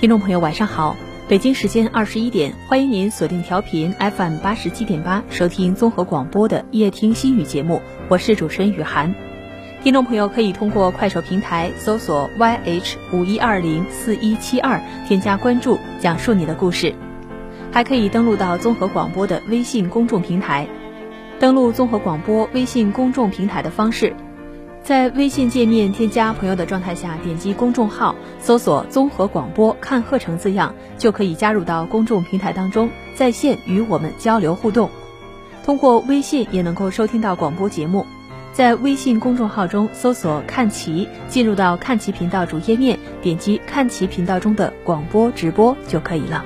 听众朋友，晚上好。北京时间二十一点，欢迎您锁定调频 FM 八十七点八，收听综合广播的夜听心语节目。我是主持人雨涵。听众朋友可以通过快手平台搜索 YH 五一二零四一七二，添加关注，讲述你的故事。还可以登录到综合广播的微信公众平台。登录综合广播微信公众平台的方式。在微信界面添加朋友的状态下，点击公众号，搜索“综合广播看鹤城”字样，就可以加入到公众平台当中，在线与我们交流互动。通过微信也能够收听到广播节目，在微信公众号中搜索“看齐”，进入到看齐频道主页面，点击看齐频道中的广播直播就可以了。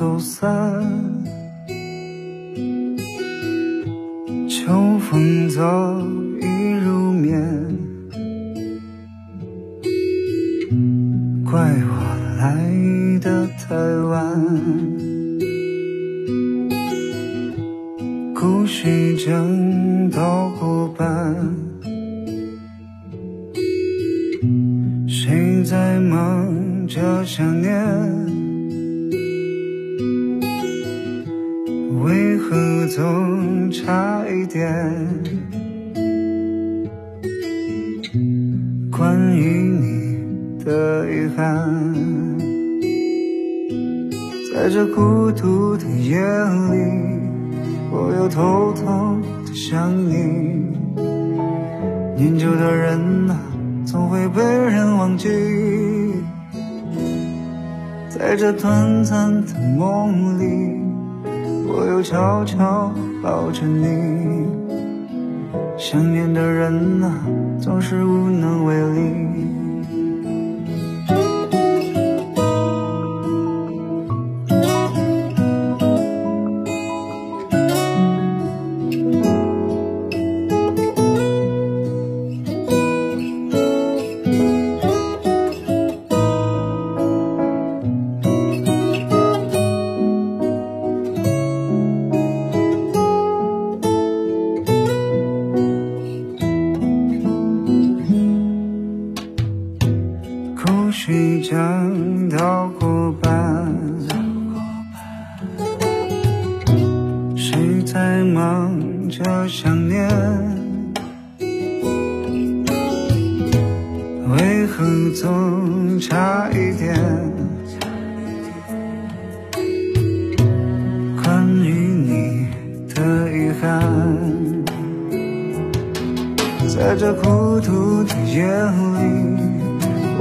走散，秋风早念旧的人啊，总会被人忘记，在这短暂的梦里。我又悄悄抱着你，想念的人啊，总是无能为力。忙着想念？为何总差一点？关于你的遗憾，在这孤独的夜里。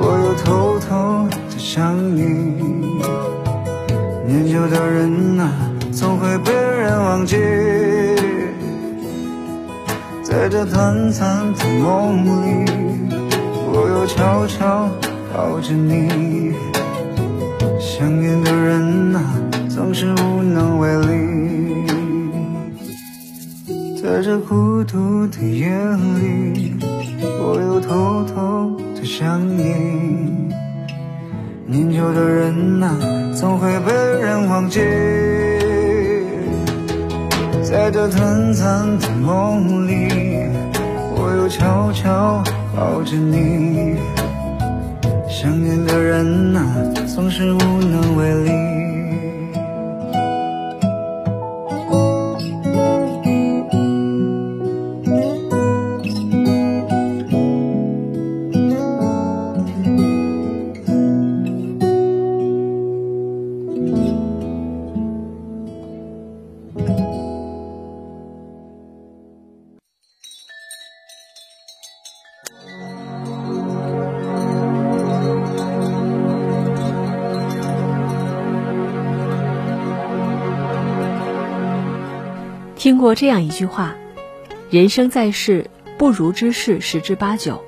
我又偷偷的想你，念旧的人啊，总会被人忘记。在这短暂的梦里，我又悄悄抱着你。想念的人啊，总是无能为力。在这孤独的夜里，我又偷偷。的想你，念旧的人啊，总会被人忘记。在这短暂的梦里，我又悄悄抱着你。想念的人啊，总是无能为力。过这样一句话：“人生在世，不如之事十之八九，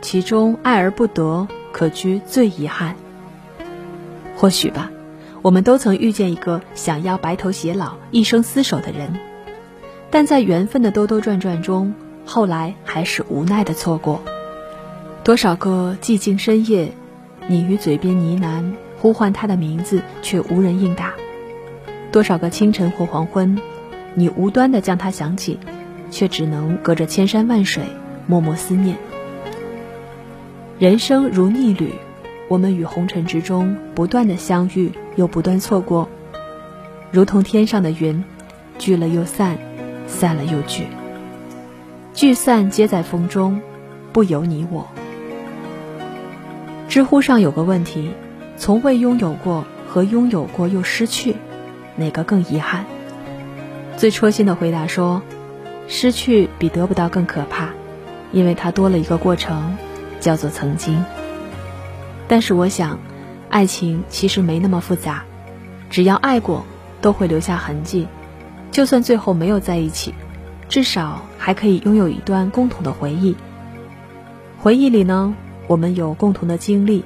其中爱而不得，可居最遗憾。”或许吧，我们都曾遇见一个想要白头偕老、一生厮守的人，但在缘分的兜兜转转中，后来还是无奈的错过。多少个寂静深夜，你于嘴边呢喃，呼唤他的名字，却无人应答；多少个清晨或黄昏。你无端的将他想起，却只能隔着千山万水默默思念。人生如逆旅，我们与红尘之中不断的相遇，又不断错过，如同天上的云，聚了又散，散了又聚，聚散皆在风中，不由你我。知乎上有个问题：从未拥有过和拥有过又失去，哪个更遗憾？最戳心的回答说：“失去比得不到更可怕，因为它多了一个过程，叫做曾经。但是我想，爱情其实没那么复杂，只要爱过，都会留下痕迹。就算最后没有在一起，至少还可以拥有一段共同的回忆。回忆里呢，我们有共同的经历，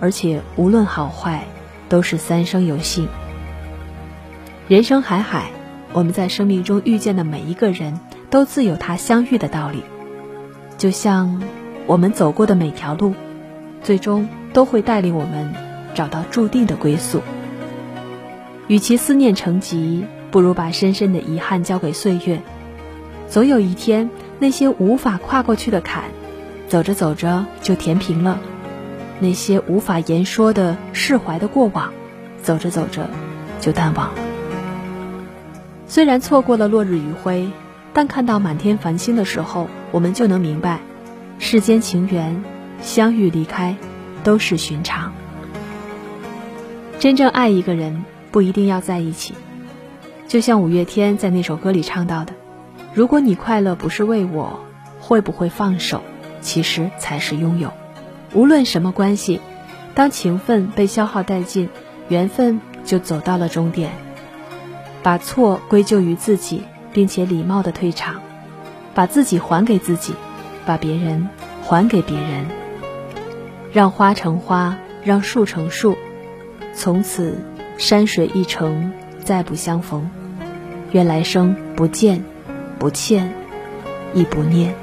而且无论好坏，都是三生有幸。人生海海。”我们在生命中遇见的每一个人都自有他相遇的道理，就像我们走过的每条路，最终都会带领我们找到注定的归宿。与其思念成疾，不如把深深的遗憾交给岁月。总有一天，那些无法跨过去的坎，走着走着就填平了；那些无法言说的释怀的过往，走着走着就淡忘了。虽然错过了落日余晖，但看到满天繁星的时候，我们就能明白，世间情缘，相遇离开，都是寻常。真正爱一个人，不一定要在一起。就像五月天在那首歌里唱到的：“如果你快乐不是为我，会不会放手？其实才是拥有。无论什么关系，当情分被消耗殆尽，缘分就走到了终点。”把错归咎于自己，并且礼貌的退场，把自己还给自己，把别人还给别人，让花成花，让树成树，从此山水一程，再不相逢。愿来生不见，不欠，亦不念。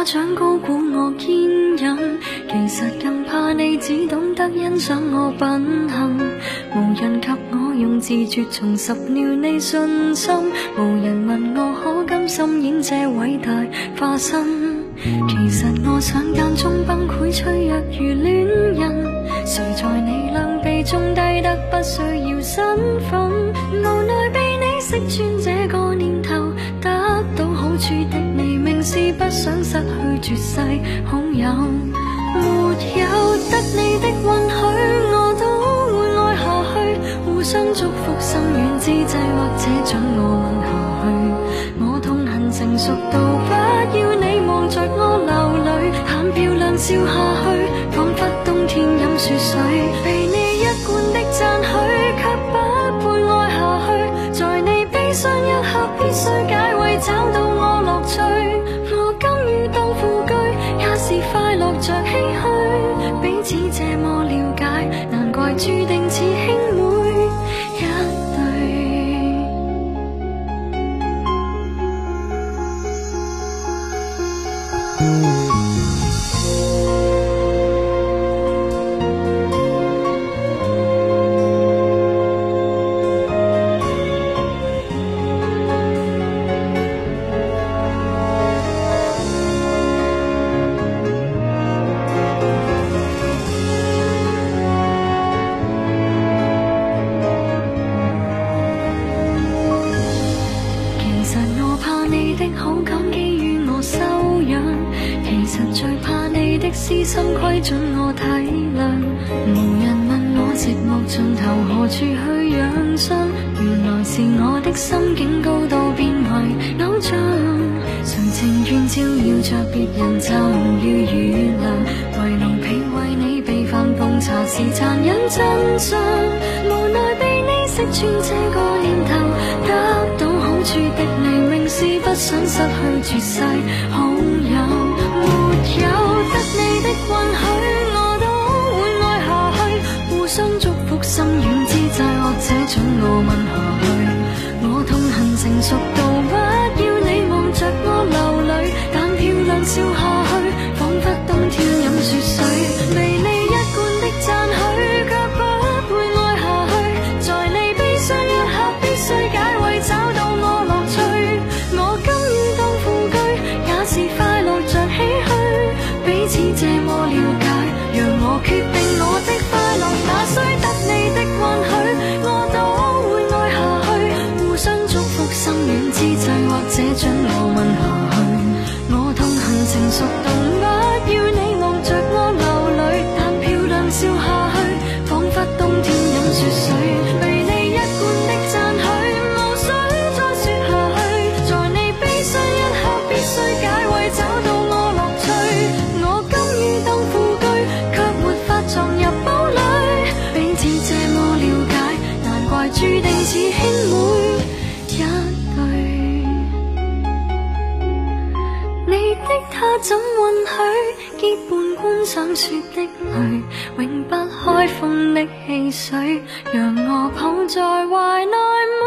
你总夸奖高估我坚忍，其实更怕你只懂得欣赏我品行。无人及我用自绝重拾了你信心，无人问我可甘心演这伟大化身。其实我想间中崩溃脆弱如恋人，谁在你两臂中低得不需要身份，绝世好友，没有得你的允许，我都会爱下去。互相祝福，心软之际，或者准我吻下去。我痛恨成熟到不要你望着我流泪，很漂亮笑下去，仿佛冬天饮雪水。着别人就要雨凉，为奴婢为你备饭奉茶是残忍真相。无奈被你识穿这个念头，得到好处的你，明是不想失去绝世好友。没有得你的允许，我都会爱下去。互相祝福，心软之际，或者准我吻注定是兄妹一对。你的他怎允许结伴观赏雪的泪，永不开封的汽水，让我抱在怀内吗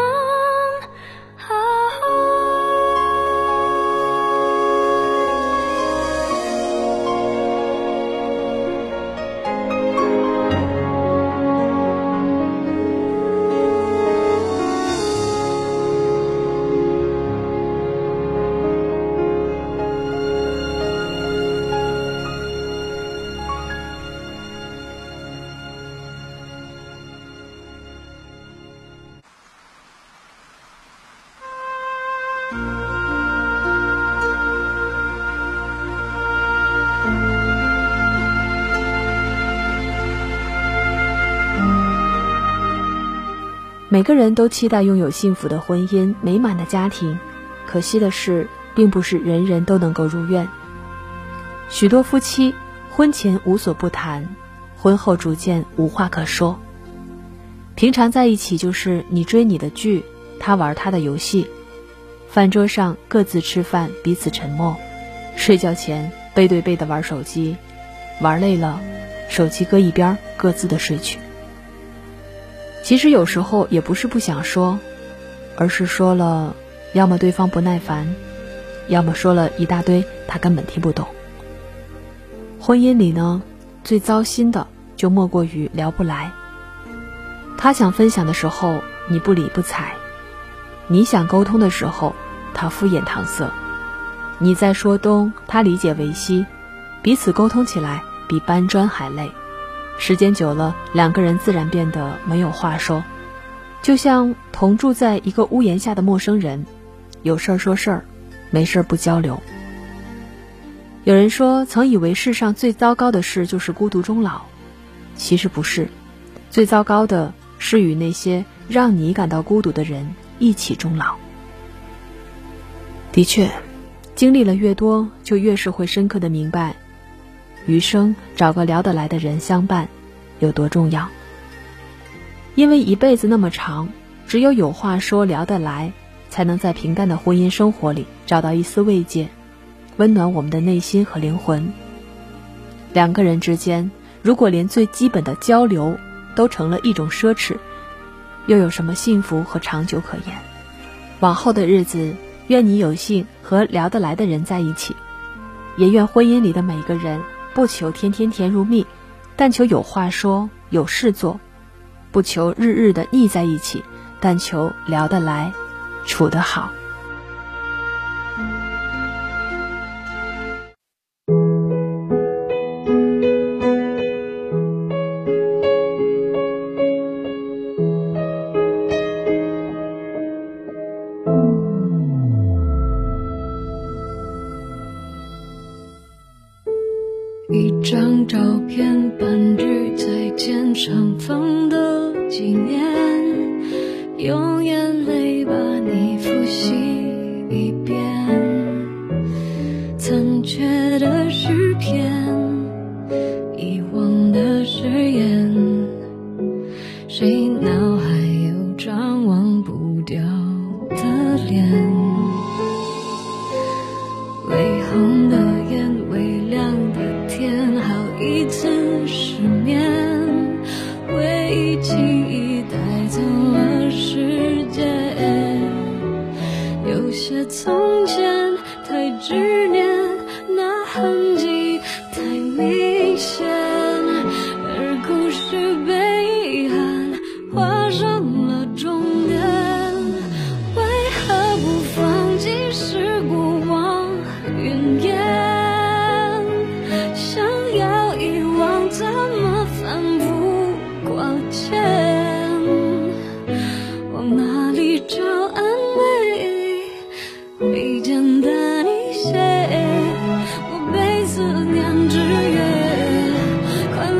每个人都期待拥有幸福的婚姻、美满的家庭，可惜的是，并不是人人都能够如愿。许多夫妻婚前无所不谈，婚后逐渐无话可说。平常在一起就是你追你的剧，他玩他的游戏，饭桌上各自吃饭，彼此沉默，睡觉前背对背的玩手机，玩累了，手机搁一边，各自的睡去。其实有时候也不是不想说，而是说了，要么对方不耐烦，要么说了一大堆他根本听不懂。婚姻里呢，最糟心的就莫过于聊不来。他想分享的时候，你不理不睬；你想沟通的时候，他敷衍搪塞。你在说东，他理解为西，彼此沟通起来比搬砖还累。时间久了，两个人自然变得没有话说，就像同住在一个屋檐下的陌生人，有事儿说事儿，没事儿不交流。有人说，曾以为世上最糟糕的事就是孤独终老，其实不是，最糟糕的是与那些让你感到孤独的人一起终老。的确，经历了越多，就越是会深刻的明白。余生找个聊得来的人相伴，有多重要？因为一辈子那么长，只有有话说、聊得来，才能在平淡的婚姻生活里找到一丝慰藉，温暖我们的内心和灵魂。两个人之间，如果连最基本的交流都成了一种奢侈，又有什么幸福和长久可言？往后的日子，愿你有幸和聊得来的人在一起，也愿婚姻里的每个人。不求天天甜如蜜，但求有话说，有事做；不求日日的腻在一起，但求聊得来，处得好。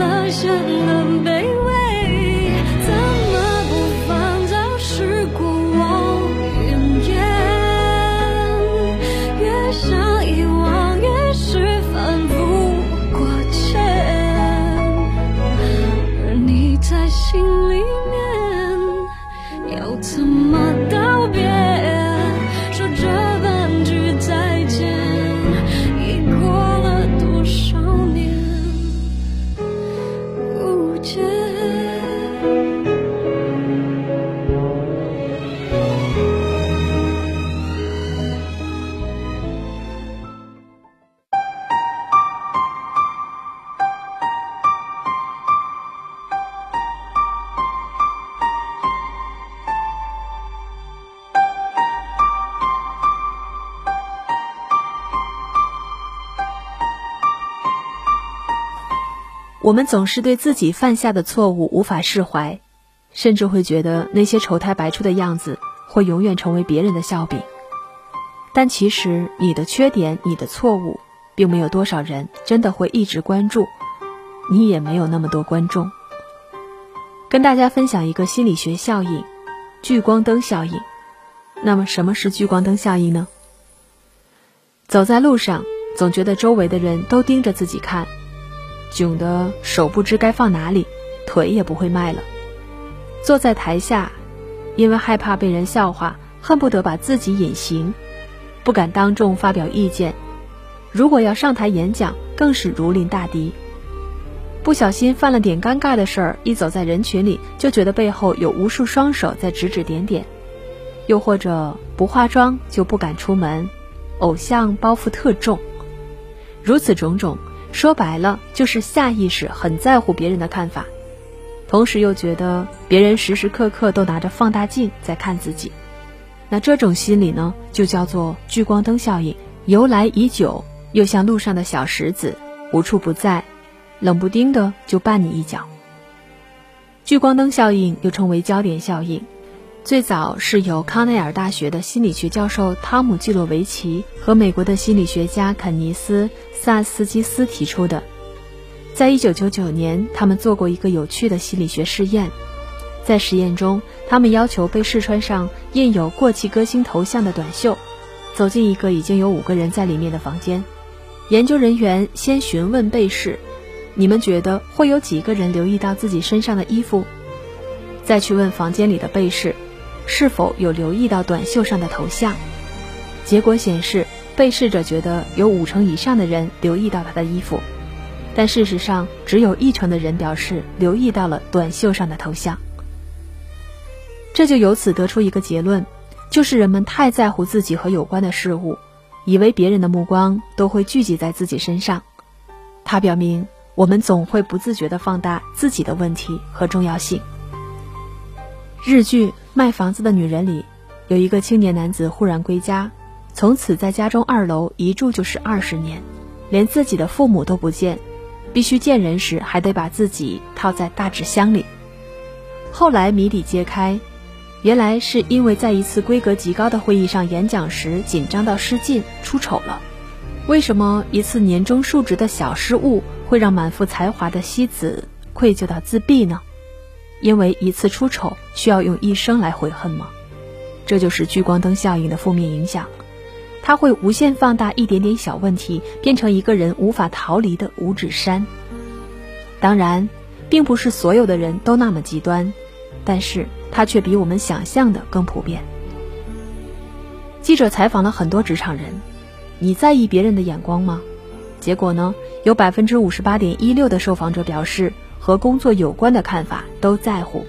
快乐显我们总是对自己犯下的错误无法释怀，甚至会觉得那些丑态百出的样子会永远成为别人的笑柄。但其实，你的缺点、你的错误，并没有多少人真的会一直关注，你也没有那么多观众。跟大家分享一个心理学效应——聚光灯效应。那么，什么是聚光灯效应呢？走在路上，总觉得周围的人都盯着自己看。窘得手不知该放哪里，腿也不会迈了。坐在台下，因为害怕被人笑话，恨不得把自己隐形，不敢当众发表意见。如果要上台演讲，更是如临大敌。不小心犯了点尴尬的事儿，一走在人群里，就觉得背后有无数双手在指指点点。又或者不化妆就不敢出门，偶像包袱特重。如此种种。说白了，就是下意识很在乎别人的看法，同时又觉得别人时时刻刻都拿着放大镜在看自己。那这种心理呢，就叫做聚光灯效应，由来已久，又像路上的小石子，无处不在，冷不丁的就绊你一脚。聚光灯效应又称为焦点效应。最早是由康奈尔大学的心理学教授汤姆·季洛维奇和美国的心理学家肯尼斯·萨斯基斯提出的。在一九九九年，他们做过一个有趣的心理学试验。在实验中，他们要求被试穿上印有过气歌星头像的短袖，走进一个已经有五个人在里面的房间。研究人员先询问被试：“你们觉得会有几个人留意到自己身上的衣服？”再去问房间里的被试。是否有留意到短袖上的头像？结果显示，被试者觉得有五成以上的人留意到他的衣服，但事实上只有一成的人表示留意到了短袖上的头像。这就由此得出一个结论，就是人们太在乎自己和有关的事物，以为别人的目光都会聚集在自己身上。它表明，我们总会不自觉地放大自己的问题和重要性。日剧。卖房子的女人里，有一个青年男子忽然归家，从此在家中二楼一住就是二十年，连自己的父母都不见，必须见人时还得把自己套在大纸箱里。后来谜底揭开，原来是因为在一次规格极高的会议上演讲时紧张到失禁出丑了，为什么一次年终述职的小失误会让满腹才华的西子愧疚到自闭呢？因为一次出丑需要用一生来悔恨吗？这就是聚光灯效应的负面影响，它会无限放大一点点小问题，变成一个人无法逃离的五指山。当然，并不是所有的人都那么极端，但是它却比我们想象的更普遍。记者采访了很多职场人，你在意别人的眼光吗？结果呢，有百分之五十八点一六的受访者表示。和工作有关的看法都在乎，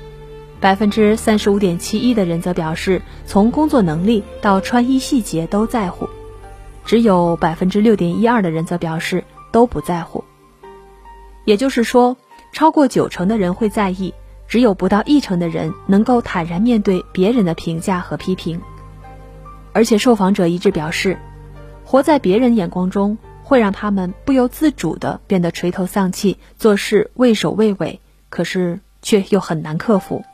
百分之三十五点七一的人则表示，从工作能力到穿衣细节都在乎，只有百分之六点一二的人则表示都不在乎。也就是说，超过九成的人会在意，只有不到一成的人能够坦然面对别人的评价和批评。而且，受访者一致表示，活在别人眼光中。会让他们不由自主地变得垂头丧气，做事畏首畏尾，可是却又很难克服。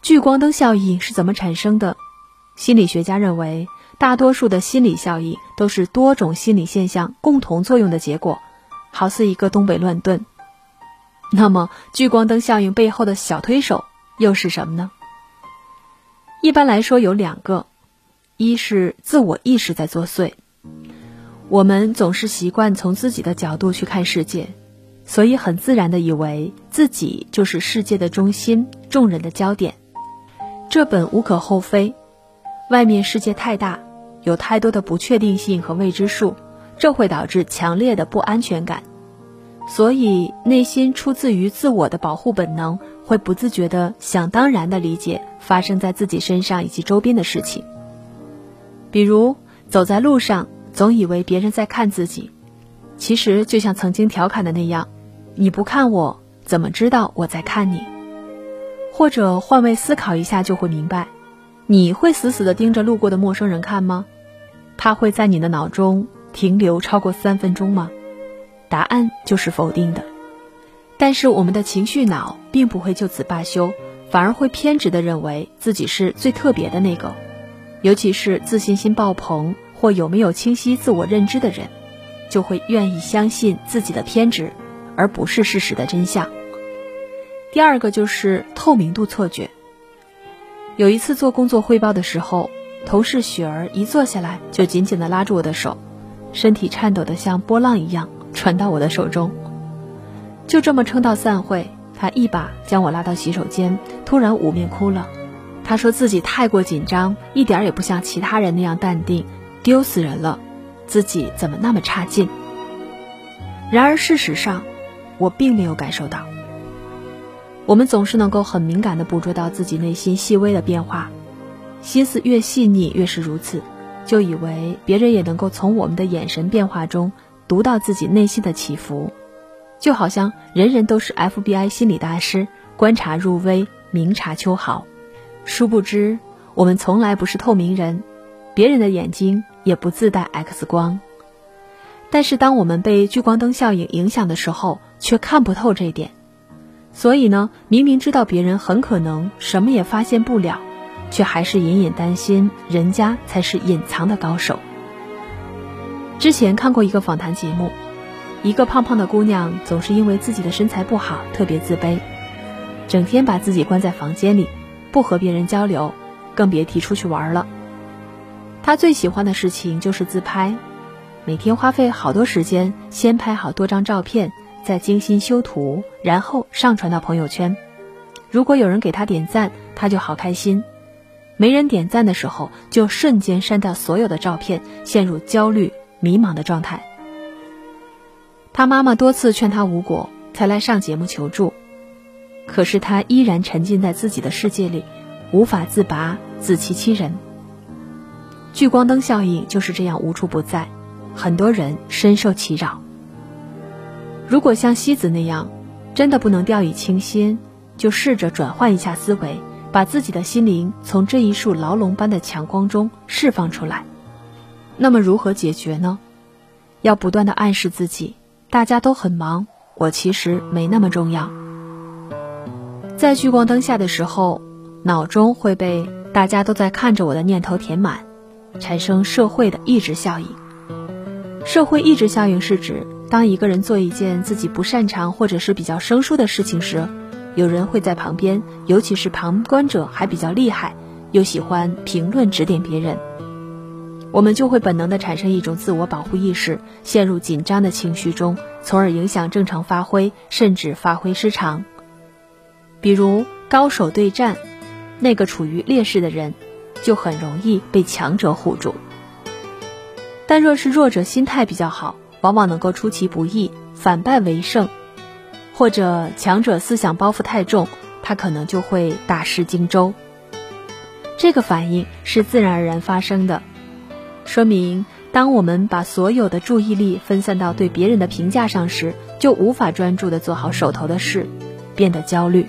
聚光灯效应是怎么产生的？心理学家认为，大多数的心理效应都是多种心理现象共同作用的结果，好似一个东北乱炖。那么，聚光灯效应背后的小推手又是什么呢？一般来说有两个，一是自我意识在作祟。我们总是习惯从自己的角度去看世界，所以很自然的以为自己就是世界的中心，众人的焦点。这本无可厚非。外面世界太大，有太多的不确定性和未知数，这会导致强烈的不安全感。所以内心出自于自我的保护本能，会不自觉的想当然的理解发生在自己身上以及周边的事情。比如走在路上。总以为别人在看自己，其实就像曾经调侃的那样，你不看我，怎么知道我在看你？或者换位思考一下，就会明白，你会死死的盯着路过的陌生人看吗？他会在你的脑中停留超过三分钟吗？答案就是否定的。但是我们的情绪脑并不会就此罢休，反而会偏执的认为自己是最特别的那个，尤其是自信心爆棚。或有没有清晰自我认知的人，就会愿意相信自己的偏执，而不是事实的真相。第二个就是透明度错觉。有一次做工作汇报的时候，同事雪儿一坐下来就紧紧地拉住我的手，身体颤抖得像波浪一样传到我的手中。就这么撑到散会，他一把将我拉到洗手间，突然捂面哭了。他说自己太过紧张，一点也不像其他人那样淡定。丢死人了，自己怎么那么差劲？然而事实上，我并没有感受到。我们总是能够很敏感地捕捉到自己内心细微的变化，心思越细腻越是如此，就以为别人也能够从我们的眼神变化中读到自己内心的起伏，就好像人人都是 FBI 心理大师，观察入微，明察秋毫。殊不知，我们从来不是透明人，别人的眼睛。也不自带 X 光，但是当我们被聚光灯效应影响的时候，却看不透这一点。所以呢，明明知道别人很可能什么也发现不了，却还是隐隐担心人家才是隐藏的高手。之前看过一个访谈节目，一个胖胖的姑娘总是因为自己的身材不好特别自卑，整天把自己关在房间里，不和别人交流，更别提出去玩了。他最喜欢的事情就是自拍，每天花费好多时间，先拍好多张照片，再精心修图，然后上传到朋友圈。如果有人给他点赞，他就好开心；没人点赞的时候，就瞬间删掉所有的照片，陷入焦虑、迷茫的状态。他妈妈多次劝他无果，才来上节目求助，可是他依然沉浸在自己的世界里，无法自拔，自欺欺人。聚光灯效应就是这样无处不在，很多人深受其扰。如果像西子那样，真的不能掉以轻心，就试着转换一下思维，把自己的心灵从这一束牢笼般的强光中释放出来。那么如何解决呢？要不断的暗示自己，大家都很忙，我其实没那么重要。在聚光灯下的时候，脑中会被大家都在看着我的念头填满。产生社会的抑制效应，社会抑制效应是指，当一个人做一件自己不擅长或者是比较生疏的事情时，有人会在旁边，尤其是旁观者还比较厉害，又喜欢评论指点别人，我们就会本能的产生一种自我保护意识，陷入紧张的情绪中，从而影响正常发挥，甚至发挥失常。比如高手对战，那个处于劣势的人，就很容易被强者唬住。但若是弱者心态比较好，往往能够出其不意，反败为胜。或者强者思想包袱太重，他可能就会大失荆州。这个反应是自然而然发生的，说明当我们把所有的注意力分散到对别人的评价上时，就无法专注的做好手头的事，变得焦虑。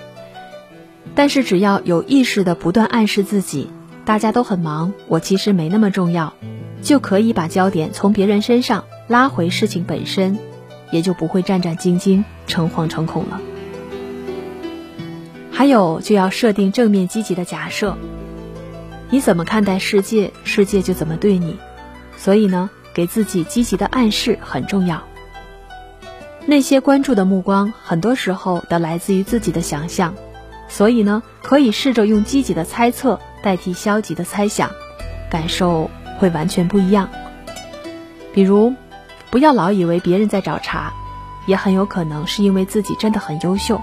但是只要有意识的不断暗示自己，大家都很忙，我其实没那么重要，就可以把焦点从别人身上拉回事情本身。也就不会战战兢兢、诚惶诚恐了。还有，就要设定正面积极的假设。你怎么看待世界，世界就怎么对你。所以呢，给自己积极的暗示很重要。那些关注的目光，很多时候都来自于自己的想象，所以呢，可以试着用积极的猜测代替消极的猜想，感受会完全不一样。比如。不要老以为别人在找茬，也很有可能是因为自己真的很优秀。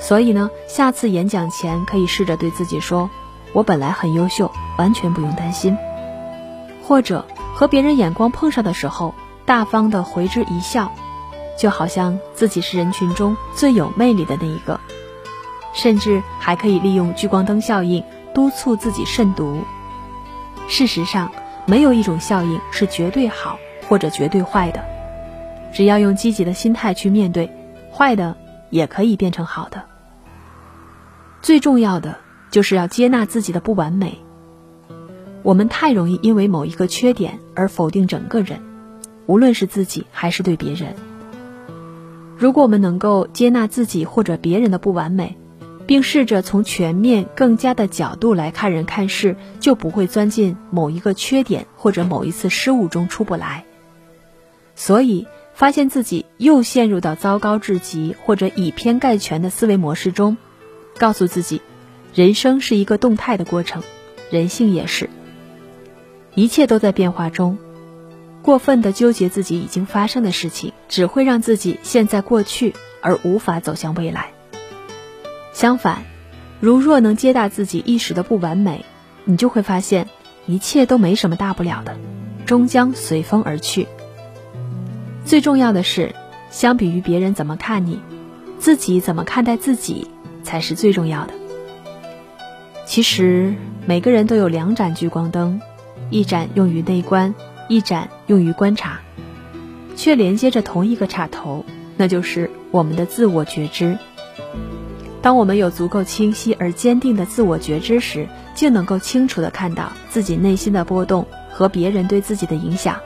所以呢，下次演讲前可以试着对自己说：“我本来很优秀，完全不用担心。”或者和别人眼光碰上的时候，大方的回之一笑，就好像自己是人群中最有魅力的那一个。甚至还可以利用聚光灯效应督促自己慎独。事实上，没有一种效应是绝对好。或者绝对坏的，只要用积极的心态去面对，坏的也可以变成好的。最重要的就是要接纳自己的不完美。我们太容易因为某一个缺点而否定整个人，无论是自己还是对别人。如果我们能够接纳自己或者别人的不完美，并试着从全面、更加的角度来看人看事，就不会钻进某一个缺点或者某一次失误中出不来。所以，发现自己又陷入到糟糕至极或者以偏概全的思维模式中，告诉自己，人生是一个动态的过程，人性也是，一切都在变化中。过分的纠结自己已经发生的事情，只会让自己陷在过去而无法走向未来。相反，如若能接纳自己一时的不完美，你就会发现一切都没什么大不了的，终将随风而去。最重要的是，相比于别人怎么看你，自己怎么看待自己才是最重要的。其实每个人都有两盏聚光灯，一盏用于内观，一盏用于观察，却连接着同一个插头，那就是我们的自我觉知。当我们有足够清晰而坚定的自我觉知时，就能够清楚地看到自己内心的波动和别人对自己的影响。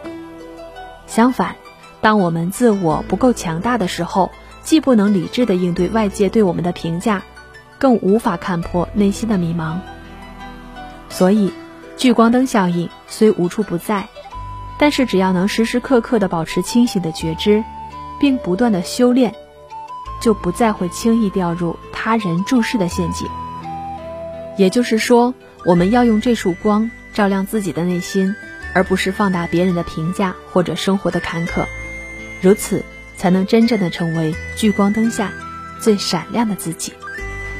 相反，当我们自我不够强大的时候，既不能理智的应对外界对我们的评价，更无法看破内心的迷茫。所以，聚光灯效应虽无处不在，但是只要能时时刻刻的保持清醒的觉知，并不断的修炼，就不再会轻易掉入他人注视的陷阱。也就是说，我们要用这束光照亮自己的内心，而不是放大别人的评价或者生活的坎坷。如此，才能真正的成为聚光灯下最闪亮的自己。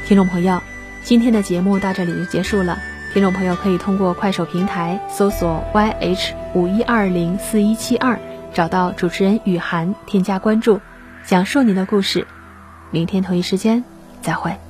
听众朋友，今天的节目到这里就结束了。听众朋友可以通过快手平台搜索 YH 五一二零四一七二，找到主持人雨涵，添加关注，讲述您的故事。明天同一时间再会。